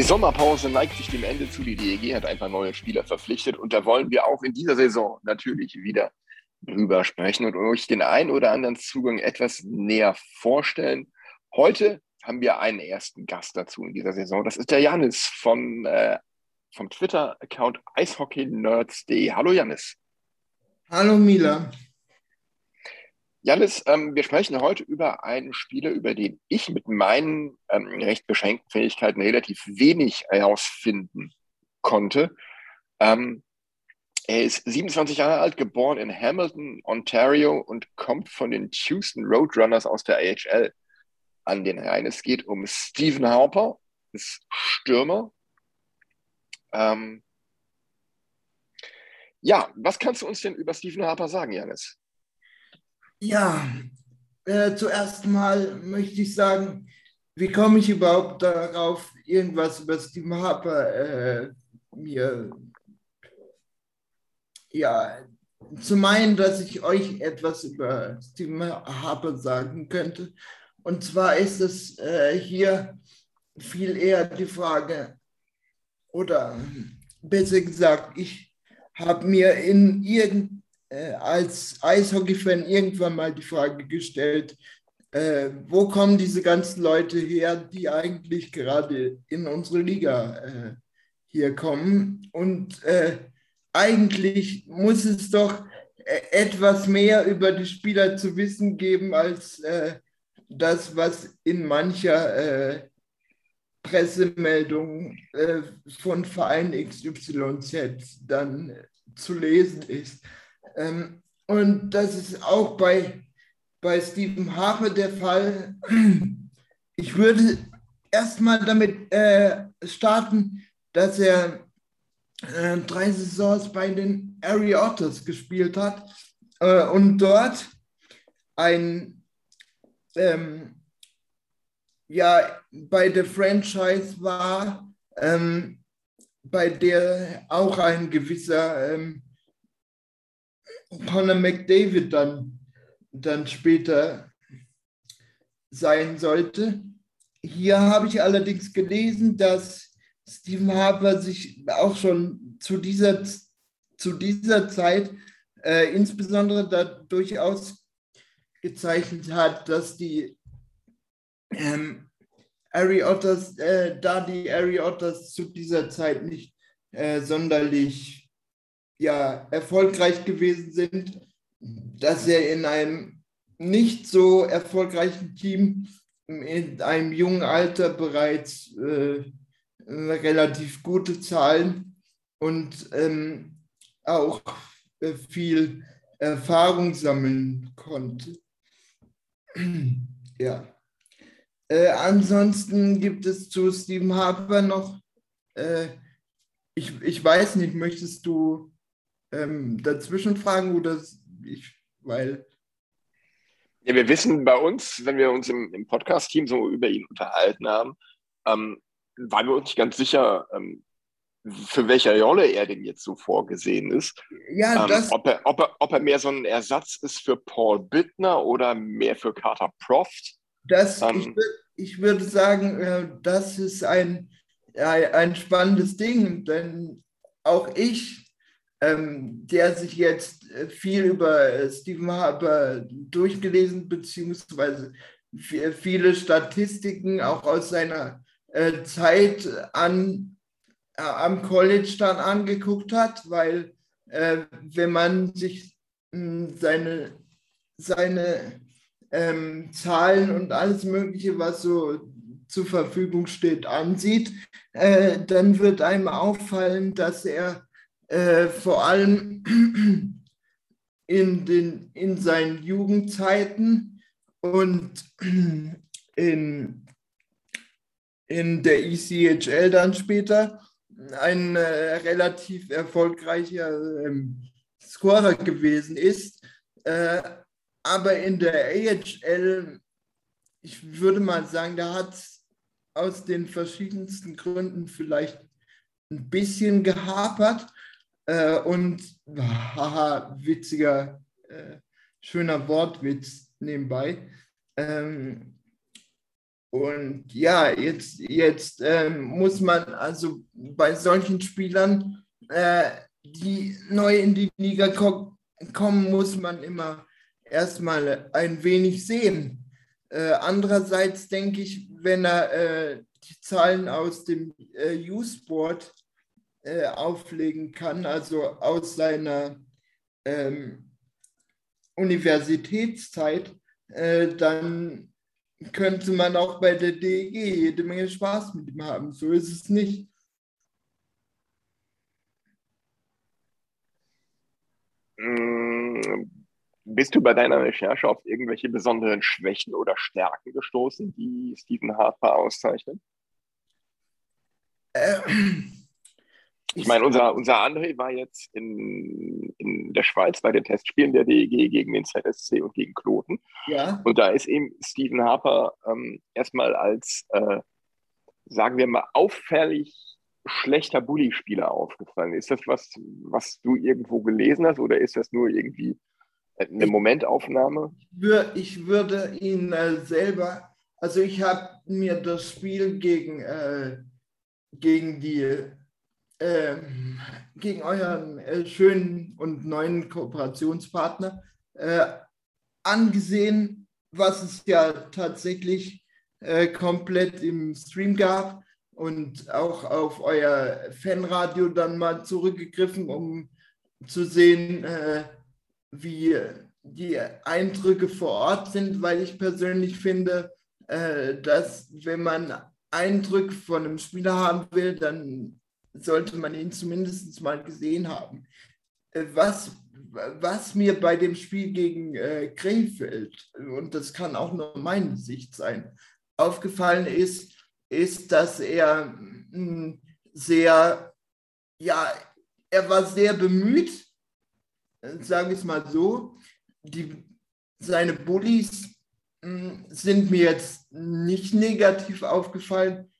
Die Sommerpause neigt sich dem Ende zu. Die DEG hat ein paar neue Spieler verpflichtet und da wollen wir auch in dieser Saison natürlich wieder drüber sprechen und euch den einen oder anderen Zugang etwas näher vorstellen. Heute haben wir einen ersten Gast dazu in dieser Saison. Das ist der Janis von, äh, vom Twitter-Account eishockeynerds.de. Hallo Janis. Hallo Mila. Janis, ähm, wir sprechen heute über einen Spieler, über den ich mit meinen ähm, recht beschränkten Fähigkeiten relativ wenig herausfinden konnte. Ähm, er ist 27 Jahre alt, geboren in Hamilton, Ontario und kommt von den Houston Roadrunners aus der AHL an den Rhein. Es geht um Stephen Harper, ist Stürmer. Ähm, ja, was kannst du uns denn über Stephen Harper sagen, Janis? Ja, äh, zuerst mal möchte ich sagen, wie komme ich überhaupt darauf, irgendwas über Stephen Harper äh, mir ja, zu meinen, dass ich euch etwas über Stephen Harper sagen könnte. Und zwar ist es äh, hier viel eher die Frage, oder besser gesagt, ich habe mir in irgend, äh, als Eishockey-Fan irgendwann mal die Frage gestellt, äh, wo kommen diese ganzen Leute her, die eigentlich gerade in unsere Liga äh, hier kommen? Und äh, eigentlich muss es doch äh, etwas mehr über die Spieler zu wissen geben als das, was in mancher Pressemeldung von Verein XYZ dann zu lesen ist. Ähm, und das ist auch bei, bei Stephen Harper der Fall. Ich würde erstmal damit äh, starten, dass er äh, drei Saisons bei den Airy Otters gespielt hat äh, und dort ein ähm, ja bei der Franchise war, ähm, bei der auch ein gewisser ähm, Conor McDavid dann, dann später sein sollte. Hier habe ich allerdings gelesen, dass Stephen Harper sich auch schon zu dieser, zu dieser Zeit äh, insbesondere dadurch ausgezeichnet hat, dass die ähm, Ari Otters, äh, da die Ari Otters zu dieser Zeit nicht äh, sonderlich ja, erfolgreich gewesen sind, dass er in einem nicht so erfolgreichen Team in einem jungen Alter bereits äh, relativ gute Zahlen und ähm, auch äh, viel Erfahrung sammeln konnte. ja. Äh, ansonsten gibt es zu Stephen Harper noch, äh, ich, ich weiß nicht, möchtest du ähm, dazwischen fragen oder ich, weil. Ja, wir wissen bei uns, wenn wir uns im, im Podcast-Team so über ihn unterhalten haben, ähm, waren wir uns nicht ganz sicher, ähm, für welche Rolle er denn jetzt so vorgesehen ist. Ja, ähm, das, ob, er, ob, er, ob er mehr so ein Ersatz ist für Paul Bittner oder mehr für Carter Proft. das ähm, ich, ich würde sagen, äh, das ist ein, ein spannendes Ding, denn auch ich, ähm, der sich jetzt äh, viel über äh, Stephen Harper durchgelesen, beziehungsweise vi- viele Statistiken auch aus seiner äh, Zeit an, äh, am College dann angeguckt hat, weil äh, wenn man sich mh, seine, seine ähm, Zahlen und alles Mögliche, was so zur Verfügung steht, ansieht, äh, dann wird einem auffallen, dass er äh, vor allem in, den, in seinen Jugendzeiten und in, in der ECHL dann später ein äh, relativ erfolgreicher ähm, Scorer gewesen ist. Äh, aber in der AHL, ich würde mal sagen, da hat es aus den verschiedensten Gründen vielleicht ein bisschen gehapert. Äh, und haha, witziger, äh, schöner Wortwitz nebenbei. Ähm, und ja, jetzt, jetzt ähm, muss man also bei solchen Spielern, äh, die neu in die Liga ko kommen, muss man immer erstmal ein wenig sehen. Äh, andererseits denke ich, wenn er äh, die Zahlen aus dem äh, U-Sport äh, auflegen kann, also aus seiner ähm, Universitätszeit, äh, dann könnte man auch bei der DEG jede Menge Spaß mit ihm haben. So ist es nicht. Mm, bist du bei deiner Recherche auf irgendwelche besonderen Schwächen oder Stärken gestoßen, die Stephen Harper auszeichnen? Äh, ich meine, unser, unser André war jetzt in, in der Schweiz bei den Testspielen der DEG gegen den ZSC und gegen Kloten. Ja. Und da ist eben Stephen Harper ähm, erstmal als, äh, sagen wir mal, auffällig schlechter Bully-Spieler aufgefallen. Ist das was, was du irgendwo gelesen hast oder ist das nur irgendwie eine Momentaufnahme? Ich würde ihn äh, selber, also ich habe mir das Spiel gegen, äh, gegen die ähm, gegen euren äh, schönen und neuen Kooperationspartner äh, angesehen, was es ja tatsächlich äh, komplett im Stream gab und auch auf euer Fanradio dann mal zurückgegriffen, um zu sehen, äh, wie die Eindrücke vor Ort sind, weil ich persönlich finde, äh, dass wenn man Eindrücke von einem Spieler haben will, dann sollte man ihn zumindest mal gesehen haben. Äh, was, was mir bei dem Spiel gegen äh, Krefeld, und das kann auch nur meine Sicht sein, aufgefallen ist, ist, dass er hm, sehr, ja, er war sehr bemüht, sage ich es mal so. Die, seine Bullies hm, sind mir jetzt nicht negativ aufgefallen,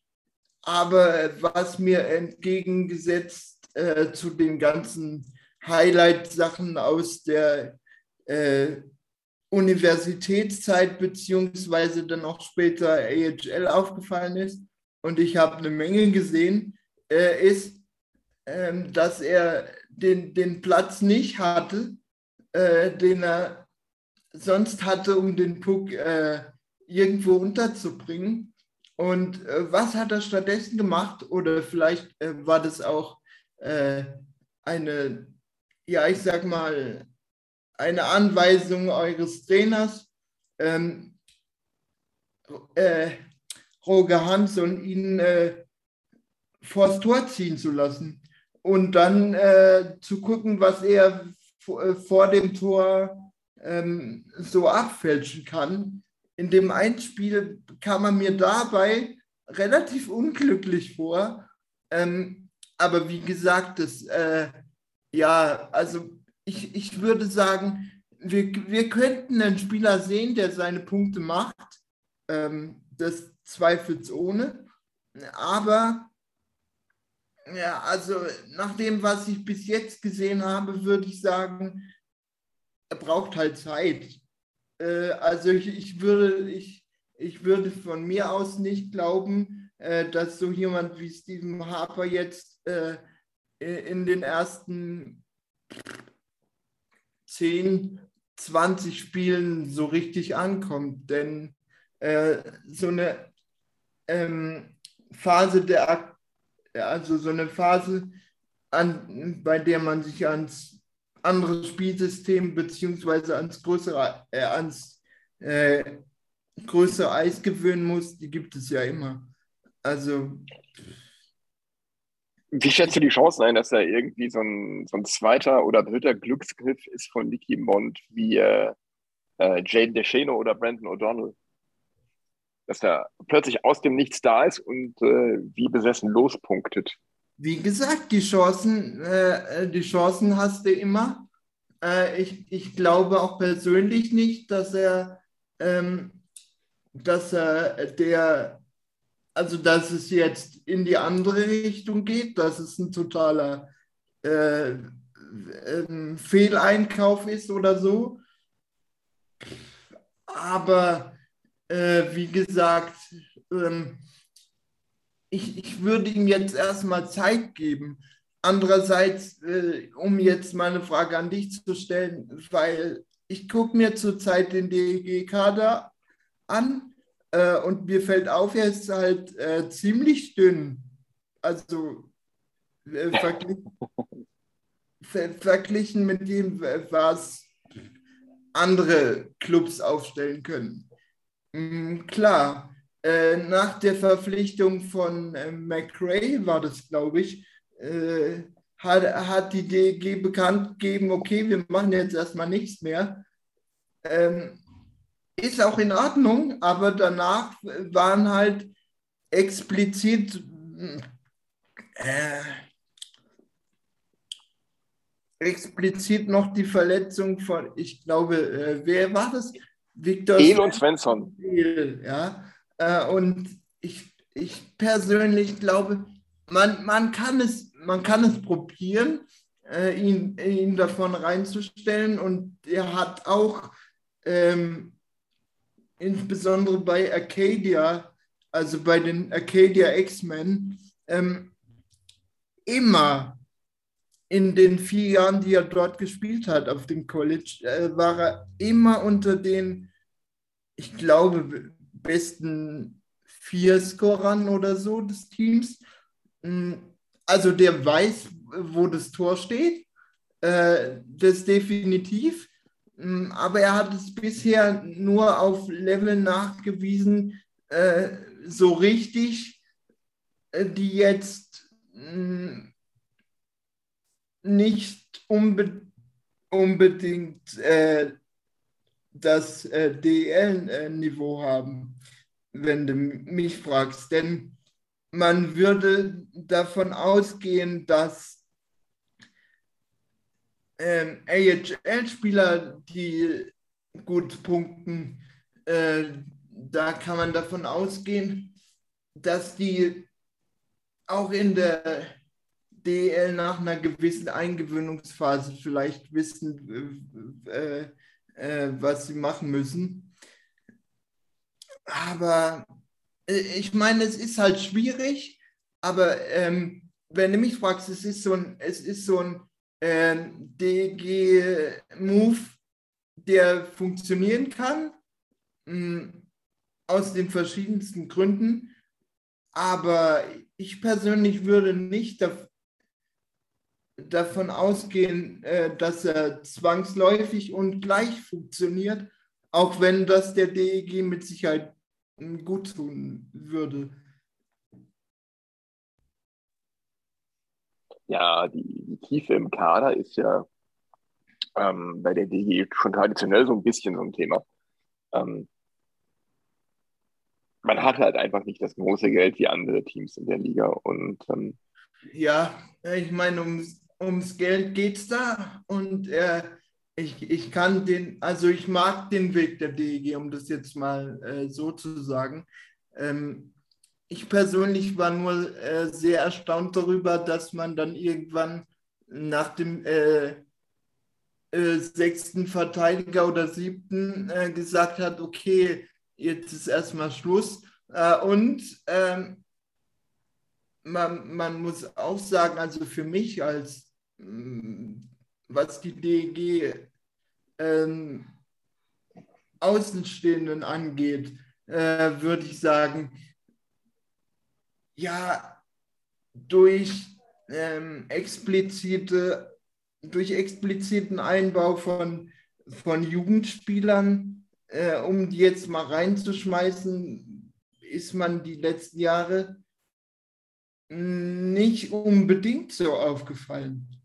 aber was mir entgegengesetzt äh, zu den ganzen Highlight-Sachen aus der äh, Universitätszeit beziehungsweise dann auch später AHL aufgefallen ist und ich habe eine Menge gesehen, äh, ist, ähm, dass er den, den Platz nicht hatte, äh, den er sonst hatte, um den Puck äh, irgendwo unterzubringen. Und äh, was hat er stattdessen gemacht? Oder vielleicht äh, war das auch äh, eine, ja, ich sag mal, eine Anweisung eures Trainers, ähm, äh, Roger Hansson, ihn äh, vors Tor ziehen zu lassen und dann äh, zu gucken, was er vor dem Tor ähm, so abfälschen kann in dem Einspiel kam er mir dabei relativ unglücklich vor. Ähm, aber wie gesagt, das, äh, ja, also ich, ich würde sagen, wir, wir könnten einen Spieler sehen, der seine Punkte macht. Ähm, das zweifelsohne. Aber ja, also nach dem, was ich bis jetzt gesehen habe, würde ich sagen, er braucht halt Zeit. Äh, also ich, ich, würde, ich, ich würde von mir aus nicht glauben, äh, dass so jemand wie Stephen Harper jetzt äh, in den ersten 10, 20 Spielen so richtig ankommt. Denn äh, so eine ähm, Phase der, also so eine Phase, an, bei der man sich ans anderes Spielsystem beziehungsweise ans größere, äh, ans äh, größere Eis gewöhnen muss, die gibt es ja immer. Also Wie schätzt du die Chancen ein, dass da irgendwie so ein, so ein zweiter oder dritter Glücksgriff ist von Nicky Mond wie äh, äh, Jane DeShano oder Brandon O'Donnell? Dass er plötzlich aus dem Nichts da ist und äh, wie besessen lospunktet. Wie gesagt, die Chancen, äh, die Chancen hast du immer. Äh, ich, ich glaube auch persönlich nicht, dass er, ähm, dass er der also dass es jetzt in die andere Richtung geht, dass es ein totaler äh, ähm, Fehleinkauf ist oder so. Aber äh, wie gesagt, ähm, ich, ich würde ihm jetzt erstmal Zeit geben. Andererseits, äh, um jetzt meine Frage an dich zu stellen, weil ich gucke mir zurzeit den DEG-Kader an äh, und mir fällt auf, er ist halt äh, ziemlich dünn. Also äh, verglichen, ver verglichen mit dem, was andere Clubs aufstellen können. Mhm, klar, äh, nach der Verpflichtung von äh, McRae war das, glaube ich, äh, hat, hat die DG bekannt gegeben, okay, wir machen jetzt erstmal nichts mehr. Ähm, ist auch in Ordnung, aber danach waren halt explizit äh, explizit noch die Verletzung von, ich glaube, äh, wer war das? Victor El und Svensson. Ja, äh, und ich, ich persönlich glaube, man, man, kann es, man kann es probieren, äh, ihn, ihn davon reinzustellen. Und er hat auch ähm, insbesondere bei Arcadia, also bei den Arcadia X-Men, ähm, immer in den vier Jahren, die er dort gespielt hat auf dem College, äh, war er immer unter den, ich glaube, besten vier Scorern oder so des Teams. Mm, also der weiß, wo das Tor steht. Äh, das definitiv. Mm, aber er hat es bisher nur auf Level nachgewiesen, äh, so richtig, äh, die jetzt mm, nicht unbe unbedingt das äh, DL-Niveau haben, wenn du mich fragst. Denn man würde davon ausgehen, dass ähm, AHL-Spieler, die gut punkten, äh, da kann man davon ausgehen, dass die auch in der DL nach einer gewissen Eingewöhnungsphase vielleicht wissen, äh, äh, was sie machen müssen. Aber äh, ich meine, es ist halt schwierig, aber ähm, wenn du mich fragst, es ist so ein, so ein äh, DG-Move, der funktionieren kann, mh, hm, aus den verschiedensten Gründen. Aber ich persönlich würde nicht da, davon ausgehen, äh, dass er zwangsläufig und gleich funktioniert, auch wenn das der DEG mit Sicherheit hm, gut tun würde. Ja, die, die Tiefe im Kader ist ja ähm, bei der DG schon traditionell so ein bisschen so ein Thema. Ähm, man hat halt einfach nicht das große Geld wie andere Teams in der Liga. Und ähm, ja, ich meine, ums, ums Geld geht es da und äh, ich, ich kann den, also ich mag den Weg der DEG, um das jetzt mal äh, so zu sagen. Ähm, ich persönlich war nur äh, sehr erstaunt darüber, dass man dann irgendwann nach dem äh, äh, sechsten Verteidiger oder siebten äh, gesagt hat, okay, jetzt ist erstmal Schluss. Und ähm, man, man muss auch sagen, also für mich als was die DEG ähm, Außenstehenden angeht, äh, würde ich sagen, ja durch ähm, explizite, durch expliziten Einbau von, von Jugendspielern, äh, um die jetzt mal reinzuschmeißen, ist man die letzten Jahre nicht unbedingt so aufgefallen.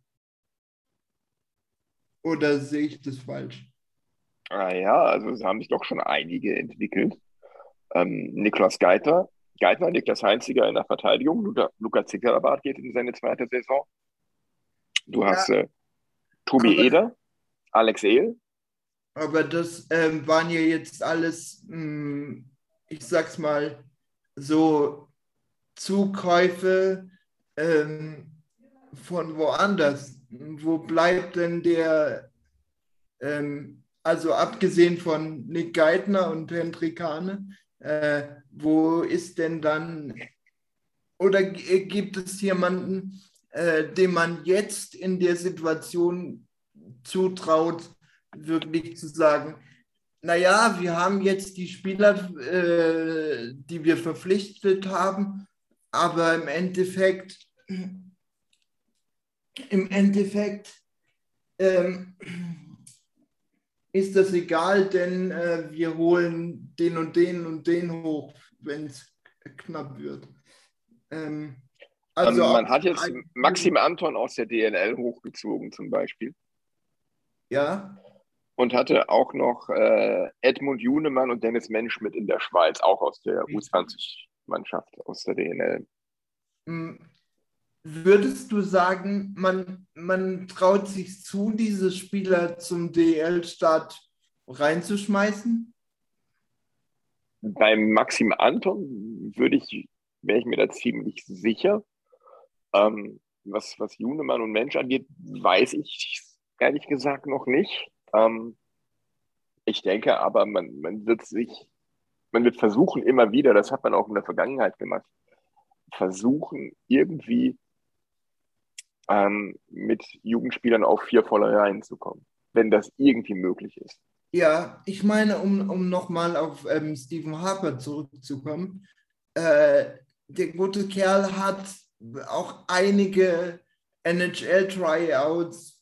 Oder sehe ich das falsch? Ah ja, also es haben sich doch schon einige entwickelt. Ähm, Niklas Geiter, Geithner, Niklas Heinziger in der Verteidigung, Luca, Luca Zickerabart geht in seine zweite Saison. Du Ja. hast äh, Tobi Eder, Alex Ehl, Aber das ähm, waren ja jetzt alles, mh, ich sag's mal, so Zukäufe ähm, von woanders. Wo bleibt denn der, ähm, also abgesehen von Nick Geithner und Hendrik Hane, äh, wo ist denn dann, oder g- gibt es jemanden, äh, dem man jetzt in der Situation zutraut, wirklich zu sagen, naja, wir haben jetzt die Spieler, äh, die wir verpflichtet haben, aber im Endeffekt, im Endeffekt ähm, ist das egal, denn äh, wir holen den und den und den hoch, wenn es knapp wird. Ähm, also ähm, man auch- hat jetzt Maxim Anton aus der DNL hochgezogen zum Beispiel Ja, und hatte auch noch äh, Edmund Junemann und Dennis Mensch mit in der Schweiz, auch aus der U20-Mannschaft aus der DNL. Würdest du sagen, man, man traut sich zu, diese Spieler zum DL-Start reinzuschmeißen? Beim Maxim Anton würde ich, wäre ich mir da ziemlich sicher. Ähm, was, was Junemann und Mensch angeht, weiß ich ehrlich gesagt noch nicht. Ähm, ich denke aber, man, man wird sich, man wird versuchen immer wieder, das hat man auch in der Vergangenheit gemacht, versuchen irgendwie ähm, mit Jugendspielern auf vier volle Reihen zu kommen, wenn das irgendwie möglich ist. Ja, ich meine, um, um nochmal auf ähm, Stephen Harper zurückzukommen, äh, der gute Kerl hat auch einige NHL-Tryouts,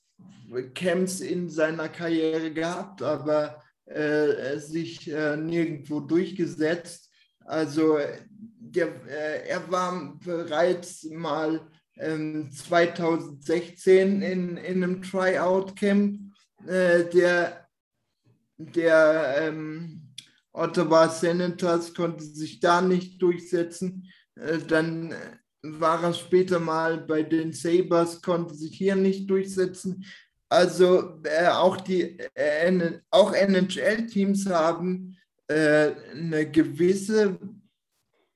Camps in seiner Karriere gehabt, aber äh, sich äh, nirgendwo durchgesetzt. Also der, äh, er war bereits mal 2016 in, in einem Tryout-Camp. Äh, der der ähm, Ottawa Senators konnte sich da nicht durchsetzen. Äh, dann war er später mal bei den Sabres, konnte sich hier nicht durchsetzen. Also äh, auch die äh, auch NHL-Teams haben äh, eine gewisse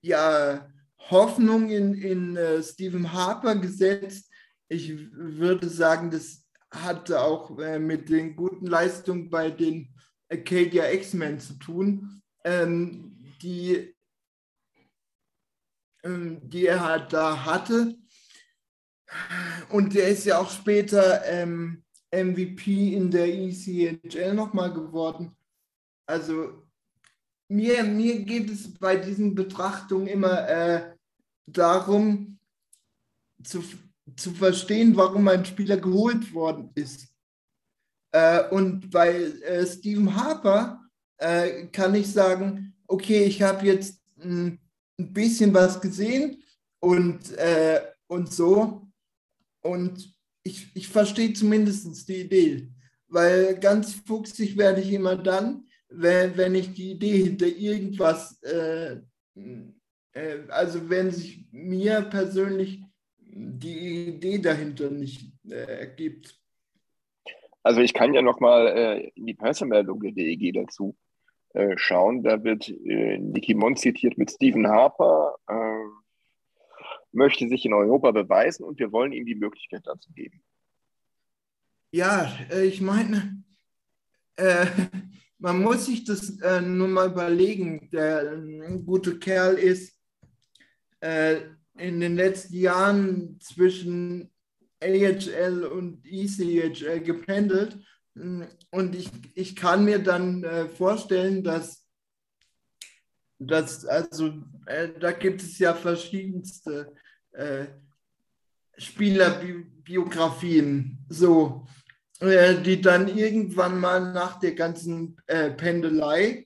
ja, Hoffnung in, in äh, Stephen Harper gesetzt. Ich würde sagen, das hatte auch äh, mit den guten Leistungen bei den Acadia X-Men zu tun, ähm, die, ähm, die er halt da hatte. Und der ist ja auch später ähm, MVP in der ECHL nochmal geworden. Also mir, mir geht es bei diesen Betrachtungen immer äh, darum, zu, zu verstehen, warum ein Spieler geholt worden ist. Äh, und bei äh, Stephen Harper äh, kann ich sagen, okay, ich habe jetzt ein, ein bisschen was gesehen und, äh, und so. Und ich, ich verstehe zumindest die Idee. Weil ganz fuchsig werde ich immer dann, wenn, wenn ich die Idee hinter irgendwas, äh, äh, also wenn sich mir persönlich die Idee dahinter nicht äh, ergibt. Also ich kann ja nochmal äh, in die Pressemeldung der DEG dazu äh, schauen. Da wird äh, Nicky Mond zitiert mit Stephen Harper, äh, möchte sich in Europa beweisen und wir wollen ihm die Möglichkeit dazu geben. Ja, äh, ich meine, äh, man muss sich das äh, nur mal überlegen. Der äh, gute Kerl ist äh, in den letzten Jahren zwischen AHL und ECHL gependelt. Und ich, ich kann mir dann äh, vorstellen, dass, dass also äh, da gibt es ja verschiedenste äh, Spielerbiografien, so, äh, die dann irgendwann mal nach der ganzen äh, Pendelei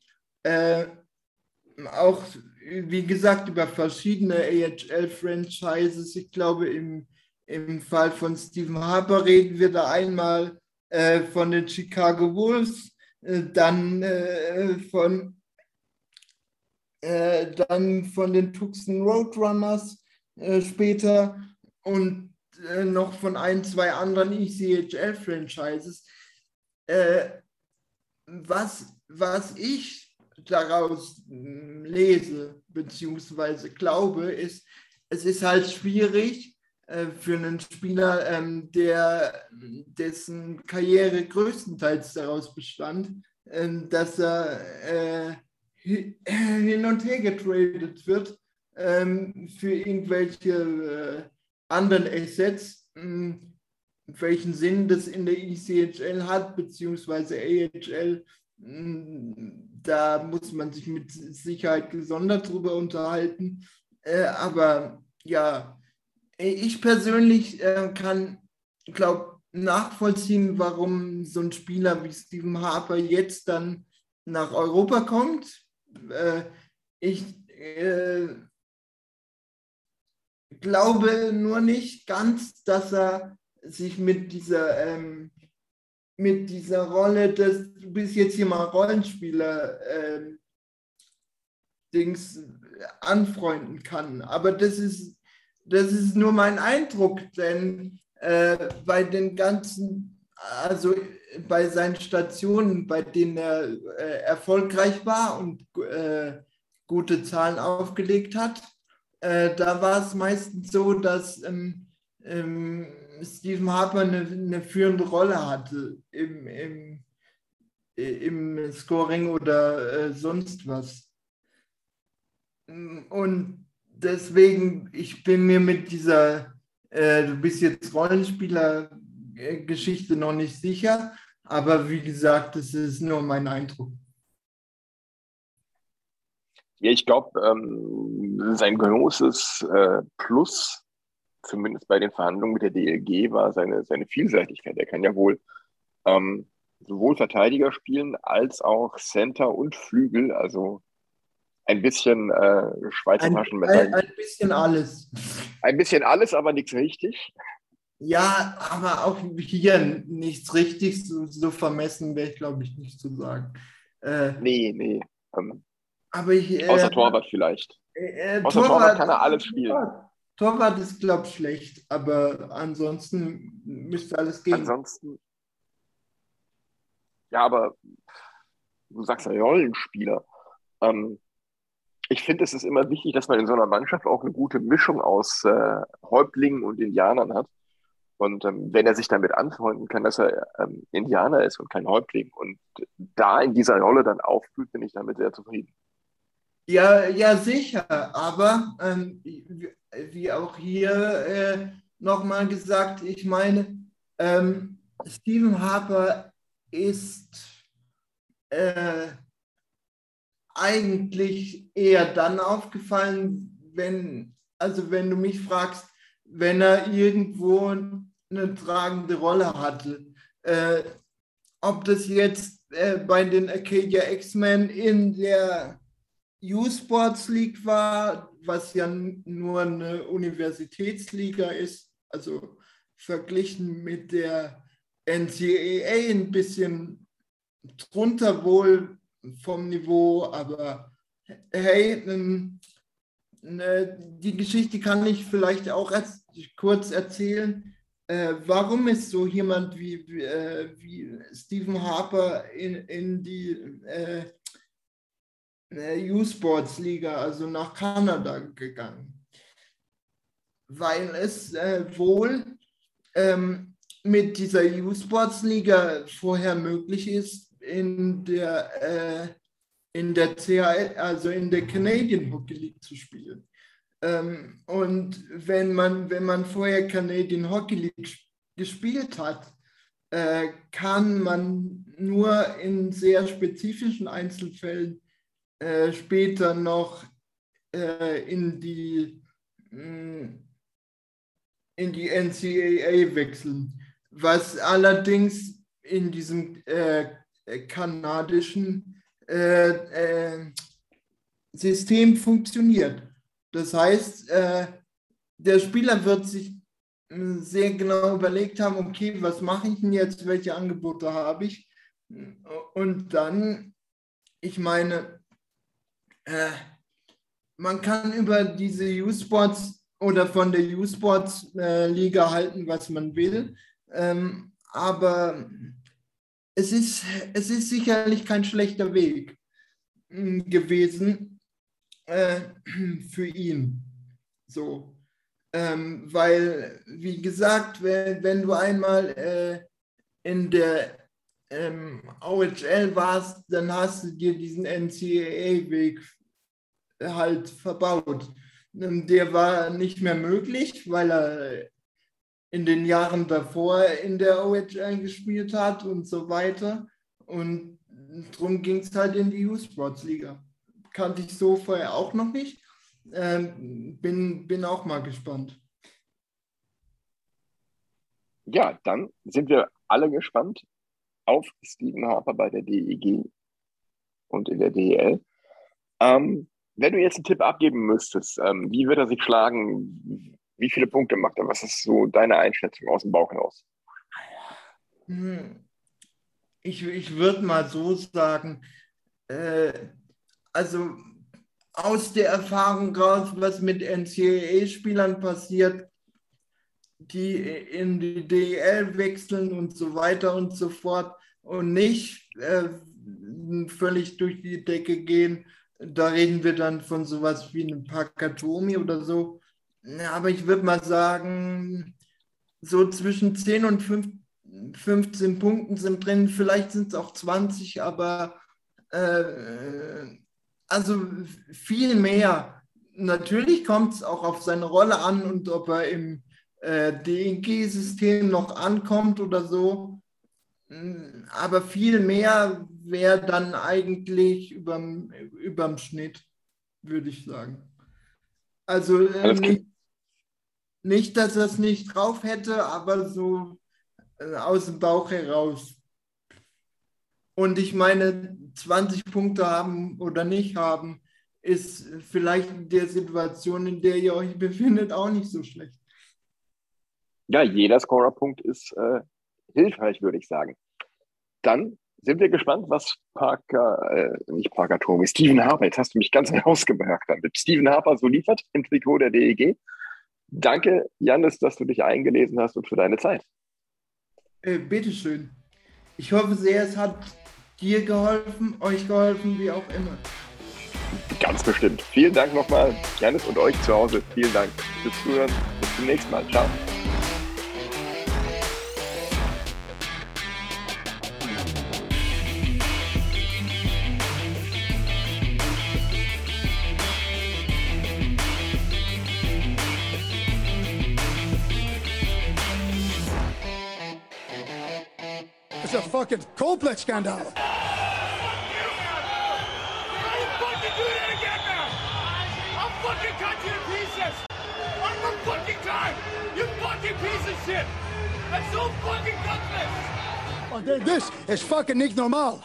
auch wie gesagt, über verschiedene AHL-Franchises. Ich glaube, im, im Fall von Stephen Harper reden wir da einmal äh, von den Chicago Wolves, äh, dann äh, von äh, dann von den Tucson Roadrunners äh, später und äh, noch von ein, zwei anderen ECHL-Franchises. was, was ich daraus hm, lese bzw. glaube, ist, es ist halt schwierig für einen Spieler, ähm, der, dessen Karriere größtenteils daraus bestand, ähm, dass er hin und her getradet wird ähm, für irgendwelche äh, anderen Assets, hm, welchen Sinn das in der ECHL hat, beziehungsweise AHL. Da muss man sich mit Sicherheit gesondert drüber unterhalten. Äh, aber ja, ich persönlich äh, kann, glaube nachvollziehen, warum so ein Spieler wie Stephen Harper jetzt dann nach Europa kommt äh, ich äh, glaube nur nicht ganz, dass er sich mit dieser, ähm, mit dieser Rolle des, du bist jetzt hier mal Rollenspieler, äh, Dings anfreunden kann. Aber das ist, das ist nur mein Eindruck, denn äh, bei den ganzen, also bei seinen Stationen, bei denen er äh, erfolgreich war und äh, gute Zahlen aufgelegt hat, äh, da war es meistens so, dass ähm, ähm, Stephen Harper eine, eine, führende Rolle hatte im, im, im Scoring oder äh, sonst was. Und deswegen, ich bin mir mit dieser, äh, du bist jetzt Rollenspieler, Geschichte noch nicht sicher, aber wie gesagt, es ist nur mein Eindruck. Ja, ich glaube, ähm, sein großes äh, Plus, zumindest bei den Verhandlungen mit der DLG, war seine, seine Vielseitigkeit. Er kann ja wohl ähm, sowohl Verteidiger spielen als auch Center und Flügel, also ein bisschen äh, Schweizer ein, Taschenmesser. Ein, ein bisschen alles. Ein bisschen alles, aber nichts richtig. Ja, aber auch hier nichts richtig, so, so vermessen wäre ich, glaube ich, nicht zu sagen. Äh, nee, nee. Ähm, aber ich, äh, außer Torwart vielleicht. Äh, äh außer Torwart, Torwart, kann er alles spielen. Torwart, Torwart ist, glaube ich, schlecht, aber ansonsten müsste alles gehen. Ansonsten. Ja, aber du sagst ja Rollenspieler. Ähm, ich finde, es ist immer wichtig, dass man in so einer Mannschaft auch eine gute Mischung aus äh, Häuptlingen und Indianern hat. Und ähm, wenn er sich damit anfreunden kann, dass er ähm, Indianer ist und kein Häuptling und da in dieser Rolle dann aufblüht, bin ich damit sehr zufrieden. Ja, ja, sicher. Aber ähm, wie, auch hier äh, nochmal gesagt, ich meine, ähm, Stephen Harper ist äh, eigentlich eher dann aufgefallen, wenn, also wenn du mich fragst, wenn er irgendwo eine tragende Rolle hatte. Äh, ob das jetzt äh, bei den Acadia X-Men in der U-Sports League war, was ja nur eine Universitätsliga ist, also verglichen mit der NCAA ein bisschen drunter wohl vom Niveau, aber hey, ne, die Geschichte kann ich vielleicht auch kurz erzählen. Äh, warum ist so jemand wie, wie, äh, Stephen Harper in, in die äh U-Sports Liga, also nach Kanada gegangen? Weil es äh, wohl ähm, mit dieser U-Sports Liga vorher möglich ist, in der, äh, in der CHL, also in der Canadian Hockey League zu spielen. Ähm, und wenn man, wenn man vorher Canadian Hockey League gespielt hat, äh, kann man nur in sehr spezifischen Einzelfällen äh, später noch äh, in die mm, in die NCAA wechseln, was allerdings in diesem äh, kanadischen äh, äh, System funktioniert. Das heißt, äh, der Spieler wird sich äh, sehr genau überlegt haben, okay, was mache ich denn jetzt, welche Angebote habe ich? Und dann, ich meine, äh, man kann über diese U-Sports oder von der U-Sports-Liga äh, halten, was man will. Ähm, aber es ist, es ist sicherlich kein schlechter Weg hm, gewesen äh, für ihn. So. Ähm, weil, wie gesagt, wenn, wenn du einmal äh, in der ähm, OHL warst, dann hast du dir diesen NCAA-Weg halt verbaut. Ähm, der war nicht mehr möglich, weil er in den Jahren davor in der OHL gespielt hat und so weiter. Und darum ging es halt in die U-Sports-Liga. Kannte ich so vorher auch noch nicht. Ähm, bin, bin auch mal gespannt. Ja, dann sind wir alle gespannt auf Stephen Harper bei der DEG und in der DEL. Ähm, wenn du jetzt einen Tipp abgeben müsstest, ähm, wie wird er sich schlagen? Wie viele Punkte macht er? Was ist so deine Einschätzung aus dem Bauch heraus? Hm. Ich, ich würde mal so sagen, äh, also aus der Erfahrung raus, was mit NCAA-Spielern passiert, die in die DEL wechseln und so weiter und so fort und nicht äh, völlig durch die Decke gehen. Da reden wir dann von sowas wie einem Pakatomi oder so. Aber ich würde mal sagen, so zwischen 10 und 15 Punkten sind drin. Vielleicht sind es auch 20, aber äh, also viel mehr. Natürlich kommt es auch auf seine Rolle an und ob er im äh, DEG-System noch ankommt oder so. Aber viel mehr wäre dann eigentlich überm, überm Schnitt, würde ich sagen. Also äh, nicht, nicht, dass er es nicht drauf hätte, aber so äh, aus dem Bauch heraus. Und ich meine, 20 Punkte haben oder nicht haben, ist vielleicht in der Situation, in der ihr euch befindet, auch nicht so schlecht. Ja, jeder Scorerpunkt ist äh, hilfreich, würde ich sagen. Dann sind wir gespannt, was Parker, äh, nicht Parker Tomi, Steven Harper, jetzt hast du mich ganz herausgebracht damit. Steven Harper so liefert im Trikot der DEG. Danke, Janis, dass du dich eingelesen hast und für deine Zeit. Äh, bitteschön. Ich hoffe sehr, es hat dir geholfen, euch geholfen, wie auch immer. Ganz bestimmt. Vielen Dank nochmal, Janis und euch zu Hause. Vielen Dank fürs Zuhören. Bis zum nächsten Mal. Ciao. fucking scandal. I'll fucking cut you to pieces. Fucking shit. That's so fucking gutless. Oh, this is fucking niet normal.